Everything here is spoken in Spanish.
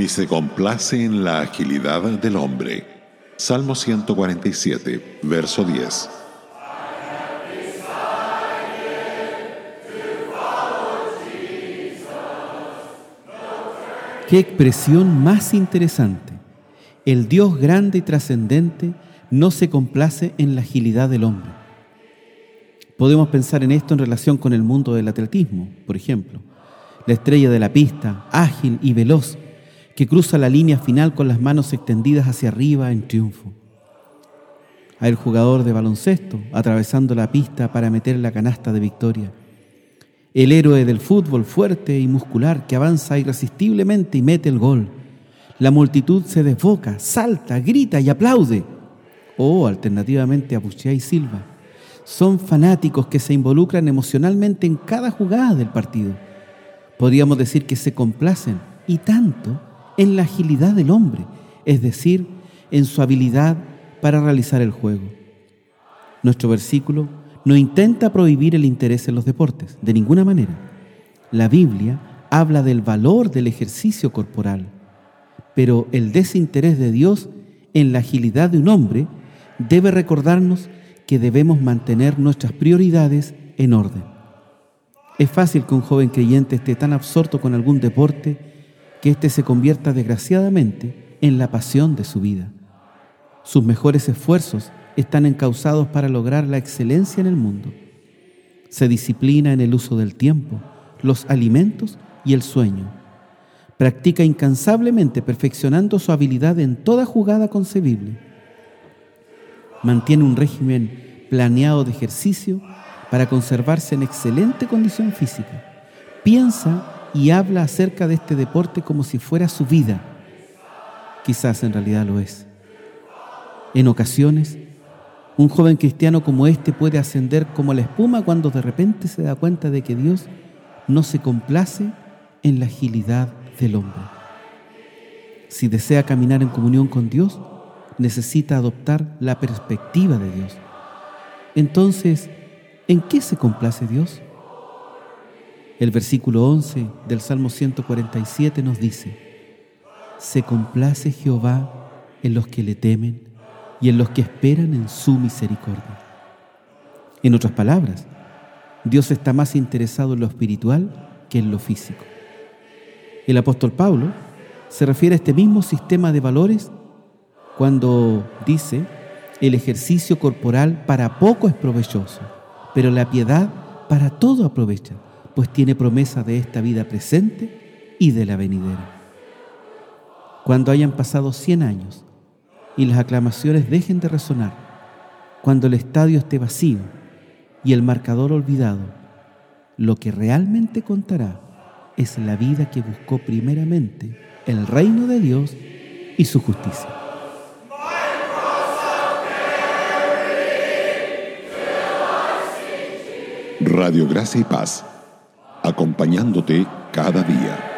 ni se complace en la agilidad del hombre. Salmo 147, verso 10. Qué expresión más interesante. El Dios grande y trascendente no se complace en la agilidad del hombre. Podemos pensar en esto en relación con el mundo del atletismo, por ejemplo. La estrella de la pista, ágil y veloz, que cruza la línea final con las manos extendidas hacia arriba en triunfo. A el jugador de baloncesto atravesando la pista para meter la canasta de victoria el héroe del fútbol fuerte y muscular que avanza irresistiblemente y mete el gol. La multitud se desboca, salta, grita y aplaude. O alternativamente abuchea y silba. Son fanáticos que se involucran emocionalmente en cada jugada del partido. Podríamos decir que se complacen, y tanto, en la agilidad del hombre, es decir, en su habilidad para realizar el juego. Nuestro versículo no intenta prohibir el interés en los deportes, de ninguna manera. La Biblia habla del valor del ejercicio corporal, pero el desinterés de Dios en la agilidad de un hombre debe recordarnos que debemos mantener nuestras prioridades en orden. Es fácil que un joven creyente esté tan absorto con algún deporte que éste se convierta desgraciadamente en la pasión de su vida. Sus mejores esfuerzos están encausados para lograr la excelencia en el mundo. Se disciplina en el uso del tiempo, los alimentos y el sueño. Practica incansablemente perfeccionando su habilidad en toda jugada concebible. Mantiene un régimen planeado de ejercicio para conservarse en excelente condición física. Piensa y habla acerca de este deporte como si fuera su vida. Quizás en realidad lo es. En ocasiones un joven cristiano como este puede ascender como la espuma cuando de repente se da cuenta de que Dios no se complace en la agilidad del hombre. Si desea caminar en comunión con Dios, necesita adoptar la perspectiva de Dios. Entonces, ¿en qué se complace Dios? El versículo 11 del Salmo 147 nos dice, se complace Jehová en los que le temen y en los que esperan en su misericordia. En otras palabras, Dios está más interesado en lo espiritual que en lo físico. El apóstol Pablo se refiere a este mismo sistema de valores cuando dice, el ejercicio corporal para poco es provechoso, pero la piedad para todo aprovecha, pues tiene promesa de esta vida presente y de la venidera. Cuando hayan pasado 100 años y las aclamaciones dejen de resonar, cuando el estadio esté vacío y el marcador olvidado, lo que realmente contará es la vida que buscó primeramente el reino de Dios y su justicia. Radio Gracia y Paz, acompañándote cada día.